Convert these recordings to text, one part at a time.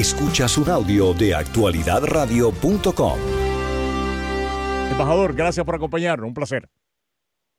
Escuchas un audio de actualidadradio.com. Embajador, gracias por acompañarnos. Un placer.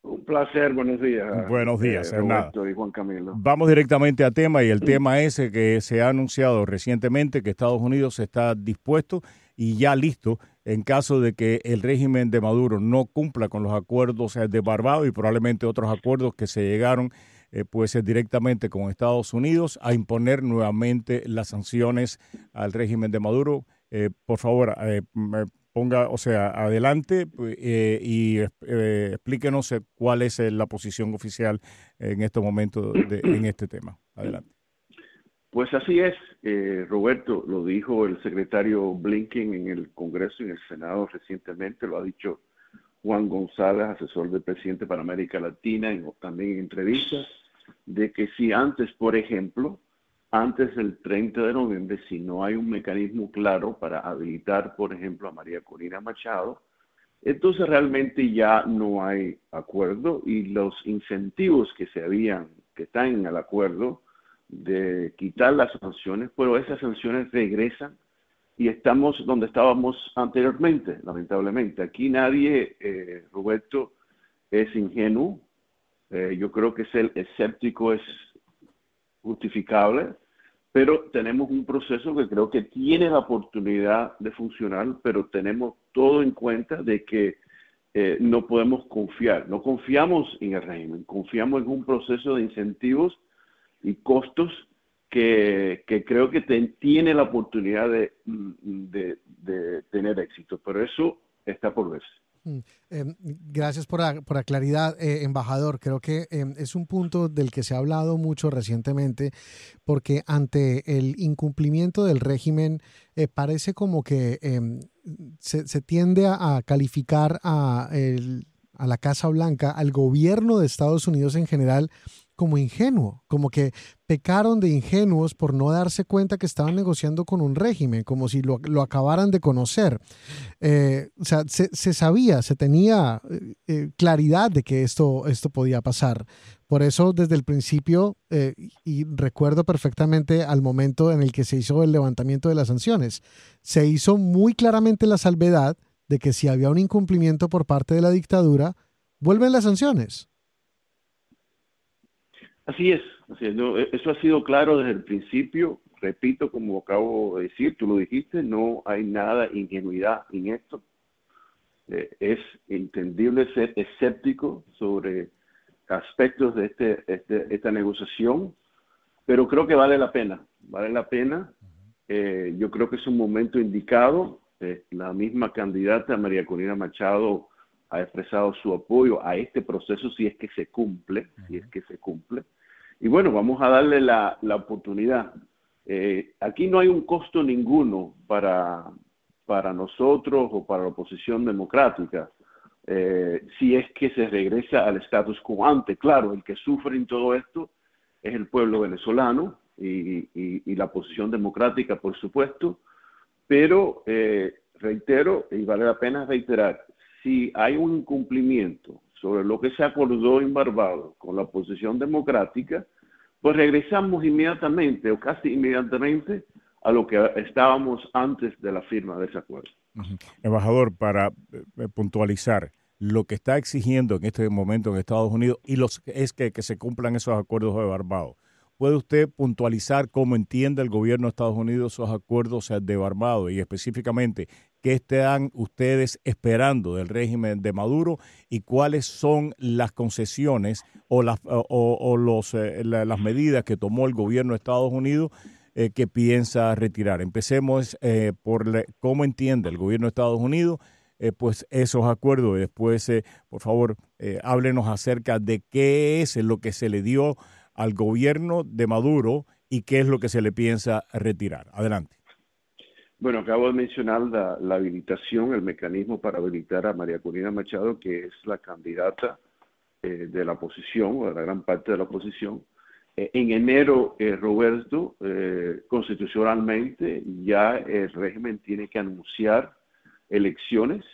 Un placer, buenos días. Buenos días, eh, Roberto y Juan Camilo. Vamos directamente al tema y el tema es que se ha anunciado recientemente que Estados Unidos está dispuesto y ya listo en caso de que el régimen de Maduro no cumpla con los acuerdos de Barbados y probablemente otros acuerdos que se llegaron eh, pues directamente con Estados Unidos a imponer nuevamente las sanciones al régimen de Maduro. Eh, por favor, eh, ponga, o sea, adelante eh, y explíquenos cuál es la posición oficial en este momento en este tema. Adelante. Pues así es, Roberto, lo dijo el secretario Blinken en el Congreso y en el Senado recientemente, lo ha dicho Juan González, asesor del presidente para América Latina, y también en entrevistas de que si antes, por ejemplo, antes del 30 de noviembre, si no hay un mecanismo claro para habilitar, por ejemplo, a María Corina Machado, entonces realmente ya no hay acuerdo y los incentivos que se habían, que están en el acuerdo de quitar las sanciones, pero esas sanciones regresan y estamos donde estábamos anteriormente, lamentablemente. Aquí nadie, eh, Roberto, es ingenuo, eh, yo creo que ser escéptico es justificable, pero tenemos un proceso que creo que tiene la oportunidad de funcionar, pero tenemos todo en cuenta de que eh, no podemos confiar, no confiamos en el régimen, confiamos en un proceso de incentivos y costos que, creo que tiene la oportunidad de, de tener éxito, pero eso está por verse. Mm, em, gracias por la, claridad, eh, embajador. Creo que em, es un punto del que se ha hablado mucho recientemente, porque ante el incumplimiento del régimen eh, parece como que em, se, tiende a, calificar a la Casa Blanca, al gobierno de Estados Unidos en general, como ingenuo, como que pecaron de ingenuos por no darse cuenta que estaban negociando con un régimen, como si lo, acabaran de conocer. Eh, o sea, se, sabía, se tenía eh, eh, claridad de que esto, esto podía pasar. Por eso, desde el principio, y recuerdo perfectamente al momento en el que se hizo el levantamiento de las sanciones, se hizo muy claramente la salvedad de que si había un incumplimiento por parte de la dictadura, vuelven las sanciones. Así es, e, eso ha sido claro desde el principio. Repito, como acabo de decir, tú lo dijiste, no hay nada ingenuidad en esto. Eh, es entendible ser escéptico sobre aspectos de este, este, esta negociación, pero creo que vale la pena, vale la pena. Eh, yo creo que es un momento indicado. Eh, la misma candidata María Corina Machado ha expresado su apoyo a este proceso si es que se cumple, si es que se cumple. Y bueno, vamos a darle la, oportunidad. Eh, aquí no hay un costo ninguno para, para nosotros o para la oposición democrática eh, si es que se regresa al status quo ante. Claro, el que sufre en todo esto es el pueblo venezolano y, y, la oposición democrática, por supuesto, pero eh, reitero, y vale la pena reiterar, si hay un incumplimiento sobre lo que se acordó en Barbados con la oposición democrática, pues regresamos inmediatamente o casi inmediatamente a lo que estábamos antes de la firma de ese acuerdo. Embajador, para eh, puntualizar, lo que está exigiendo en este momento en Estados Unidos y los, es que, que se cumplan esos acuerdos de Barbados. ¿Puede usted puntualizar cómo entiende el gobierno de Estados Unidos esos acuerdos de Barbados y específicamente qué están ustedes esperando del régimen de Maduro y cuáles son las concesiones o las, o, los, eh, las medidas que tomó el gobierno de Estados Unidos eh, que piensa retirar? Empecemos eh, por cómo entiende el gobierno de Estados Unidos pues esos acuerdos y después, por favor, háblenos acerca de qué es lo que se le dio al gobierno de Maduro y qué es lo que se le piensa retirar. Adelante. Bueno, acabo de mencionar la, habilitación, el mecanismo para habilitar a María Corina Machado, que es la candidata eh, de la oposición, o de la gran parte de la oposición. Eh, en enero, eh, Roberto, constitucionalmente ya el régimen tiene que anunciar elecciones,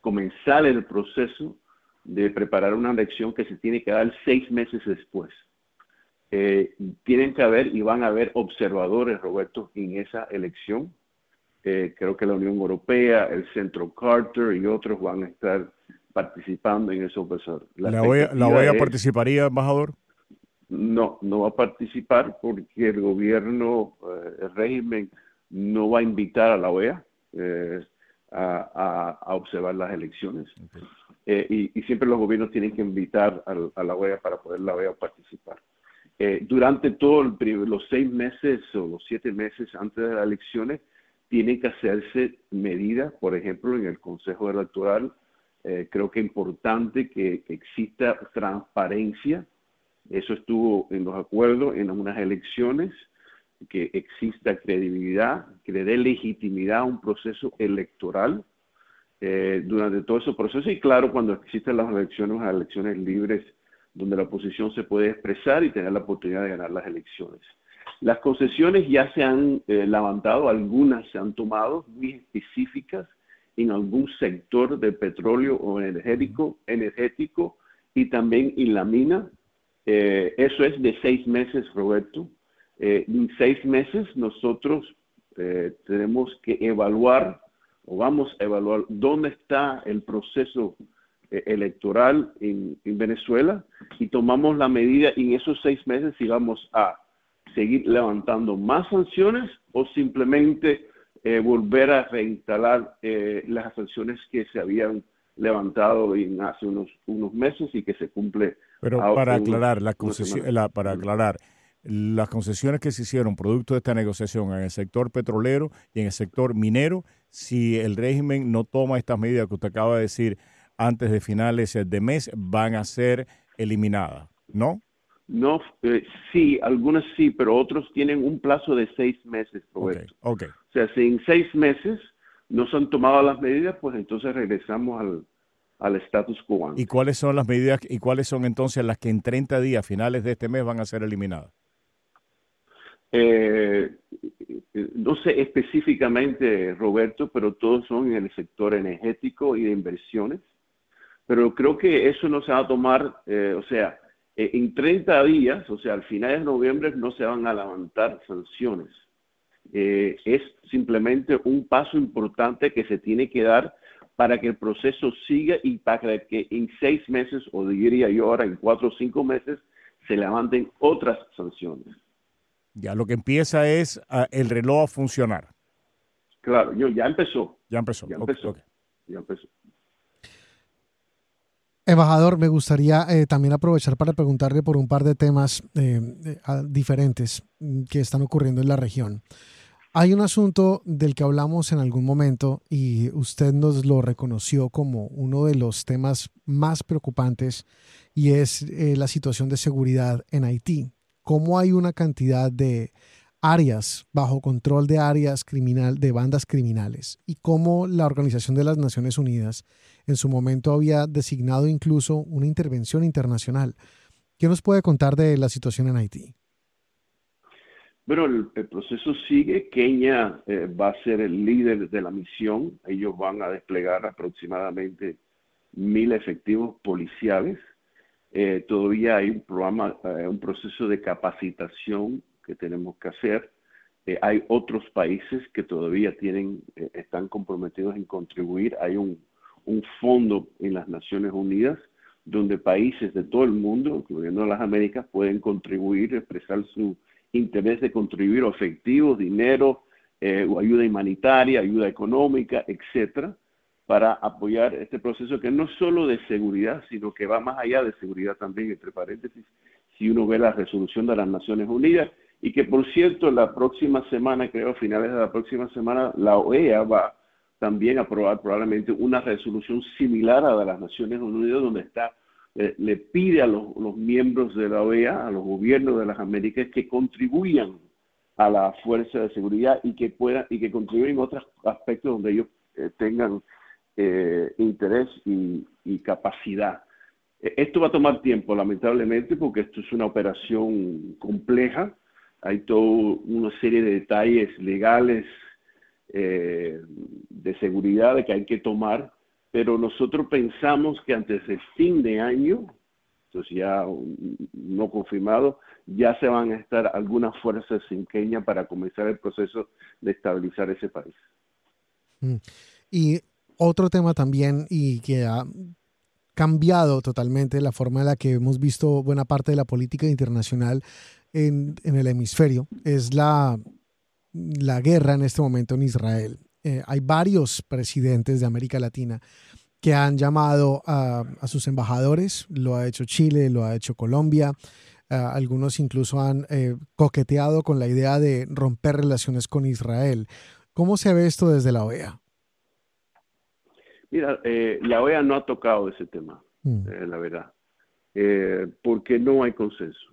comenzar el proceso de preparar una elección que se tiene que dar seis meses después. eh, tienen que haber y van a haber observadores, Roberto, en esa elección. Eh, creo que la Unión Europea, el Centro Carter y otros van a estar participando en ese observador. ¿La OEA, participaría, embajador? No, no va a participar porque el gobierno, el régimen, no va a invitar a la OEA a, observar las elecciones. Eh, y, siempre los gobiernos tienen que invitar a, la OEA para poder la OEA participar. Eh, durante todos los seis meses o los siete meses antes de las elecciones, tienen que hacerse medidas, por ejemplo, en el Consejo Electoral. Eh, creo que es importante que, exista transparencia. Eso estuvo en los acuerdos en unas elecciones, que exista credibilidad, que le dé legitimidad a un proceso electoral eh, durante todo ese proceso y claro, cuando existen las elecciones, las elecciones libres, donde la oposición se puede expresar y tener la oportunidad de ganar las elecciones. Las concesiones ya se han eh, levantado, algunas se han tomado muy específicas en algún sector de petróleo o energético, energético y también en la mina. Eh, eso es de seis meses, Roberto. en seis meses nosotros tenemos que evaluar o vamos a evaluar dónde está el proceso eh, electoral en, Venezuela y tomamos la medida en esos seis meses si vamos a seguir levantando más sanciones o simplemente eh, volver a reinstalar eh, las sanciones que se habían levantado en hace unos, unos meses y que se cumple. Pero para aclarar, la concesión, la, para aclarar, las concesiones que se hicieron producto de esta negociación en el sector petrolero y en el sector minero, si el régimen no toma estas medidas que usted acaba de decir antes de finales de mes, van a ser eliminadas, ¿no? No, eh, sí, algunas sí, pero otros tienen un plazo de seis meses, Roberto. Okay, O sea, si en seis meses no se han tomado las medidas, pues entonces regresamos al, al status quo. ¿Y cuáles son las medidas y cuáles son entonces las que en 30 días, finales de este mes, van a ser eliminadas? Eh, no sé específicamente, Roberto, pero todos son en el sector energético y de inversiones. Pero creo que eso no se va a tomar, eh, o sea, eh, en 30 días, o sea, al final de noviembre no se van a levantar sanciones. Eh, es simplemente un paso importante que se tiene que dar para que el proceso siga y para que en seis meses, o diría yo ahora en cuatro o cinco meses, se levanten otras sanciones. Ya lo que empieza es ah, el reloj a funcionar. Claro, yo, ya empezó. Ya empezó. Ya empezó. Ya empezó. Embajador, me gustaría eh, también aprovechar para preguntarle por un par de temas eh, diferentes mm, que están ocurriendo en la región. Hay un asunto del que hablamos en algún momento y usted nos lo reconoció como uno de los temas más preocupantes y es eh, la situación de seguridad en Haití cómo hay una cantidad de áreas bajo control de áreas criminal, de bandas criminales, y cómo la Organización de las Naciones Unidas en su momento había designado incluso una intervención internacional. ¿Qué nos puede contar de la situación en Haití? Bueno, el, proceso sigue. Kenia eh, va a ser el líder de la misión. Ellos van a desplegar aproximadamente mil efectivos policiales eh, todavía hay un programa, eh, un proceso de capacitación que tenemos que hacer. Eh, hay otros países que todavía tienen, están comprometidos en contribuir. Hay un, un, fondo en las Naciones Unidas donde países de todo el mundo, incluyendo las Américas, pueden contribuir, expresar su interés de contribuir efectivo, dinero, o ayuda humanitaria, ayuda económica, etcétera, para apoyar este proceso que no es solo de seguridad, sino que va más allá de seguridad también, entre paréntesis, si uno ve la resolución de las Naciones Unidas, y que por cierto la próxima semana, creo a finales de la próxima semana, la OEA va también a aprobar probablemente una resolución similar a la de las Naciones Unidas, donde está eh, le pide a los, miembros de la OEA, a los gobiernos de las Américas, que contribuyan a la fuerza de seguridad y que puedan y que contribuyan en otros aspectos donde ellos eh, tengan eh, interés y, capacidad. E, esto va a tomar tiempo, lamentablemente, porque esto es una operación compleja. Hay toda una serie de detalles legales eh, de seguridad que hay que tomar, pero nosotros pensamos que antes del fin de año entonces ya no confirmado, ya se van a estar algunas fuerzas Kenia para comenzar el proceso de estabilizar ese país. Mm. Y otro tema también y que ha cambiado totalmente la forma en la que hemos visto buena parte de la política internacional en, el hemisferio es la, la guerra en este momento en Israel. Eh, hay varios presidentes de América Latina que han llamado a, sus embajadores, lo ha hecho Chile, lo ha hecho Colombia, algunos incluso han eh, coqueteado con la idea de romper relaciones con Israel. ¿Cómo se ve esto desde la OEA? Mira, eh, la OEA no ha tocado ese tema, mm. eh, la verdad, porque no hay consenso.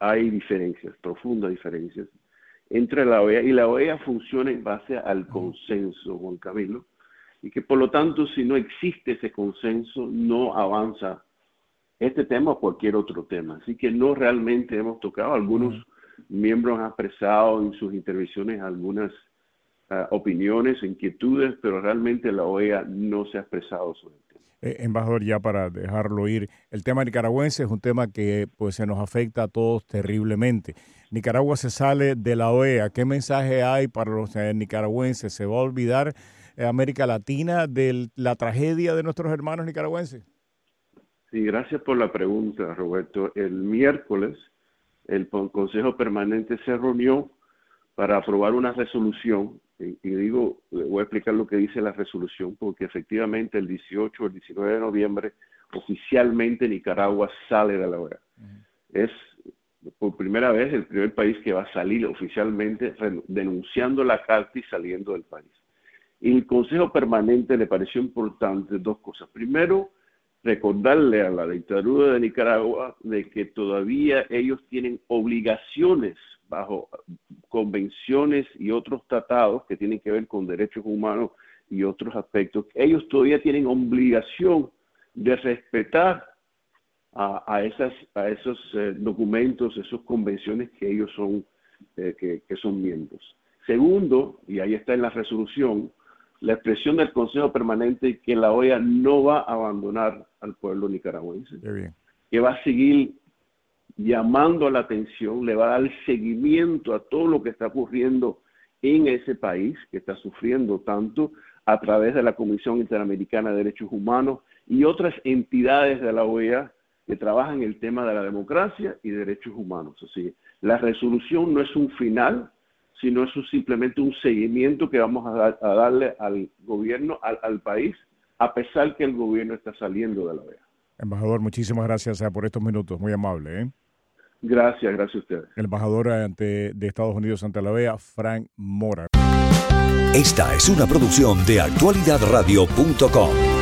Hay diferencias, profundas diferencias entre la OEA y la OEA funciona en base al consenso, Juan Camilo y que por lo tanto si no existe ese consenso no avanza este tema o cualquier otro tema. Así que no realmente hemos tocado, algunos miembros han expresado en sus intervenciones algunas ah, opiniones, inquietudes, pero realmente la OEA no se ha expresado sobre el tema. Eh, embajador, ya para dejarlo ir, el tema nicaragüense es un tema que pues se nos afecta a todos terriblemente. Nicaragua se sale de la OEA. ¿Qué mensaje hay para los eh, nicaragüenses? ¿Se va a olvidar eh, América Latina de la tragedia de nuestros hermanos nicaragüenses? Sí, gracias por la pregunta, Roberto. El miércoles el Consejo Permanente se reunió para aprobar una resolución, y, digo, voy a explicar lo que dice la resolución, porque efectivamente el 18 o el 19 de noviembre oficialmente Nicaragua sale de la OEA. Es por primera vez el primer país que va a salir oficialmente denunciando la carta y saliendo del país. Y el Consejo Permanente le pareció importante dos cosas. Primero, recordarle a la dictadura de Nicaragua de que todavía ellos tienen obligaciones bajo convenciones y otros tratados que tienen que ver con derechos humanos y otros aspectos. Ellos todavía tienen obligación de respetar a, esas, a esos eh, documentos, esas convenciones que ellos son, eh, que son miembros. Segundo, y ahí está en la resolución, la expresión del Consejo Permanente que la OEA no va a abandonar al pueblo nicaragüense, que va a seguir llamando la atención, le va a dar seguimiento a todo lo que está ocurriendo en ese país que está sufriendo tanto a través de la Comisión Interamericana de Derechos Humanos y otras entidades de la OEA que trabajan el tema de la democracia y derechos humanos. Así, la resolución no es un final, sino es simplemente un seguimiento que vamos a, darle al gobierno, al, país, a pesar que el gobierno está saliendo de la OEA. Embajador, muchísimas gracias eh, por estos minutos, muy amable. ¿eh? Gracias, gracias a ustedes. El embajador ante, de Estados Unidos ante la OEA, Frank Mora. Esta es una producción de actualidadradio.com.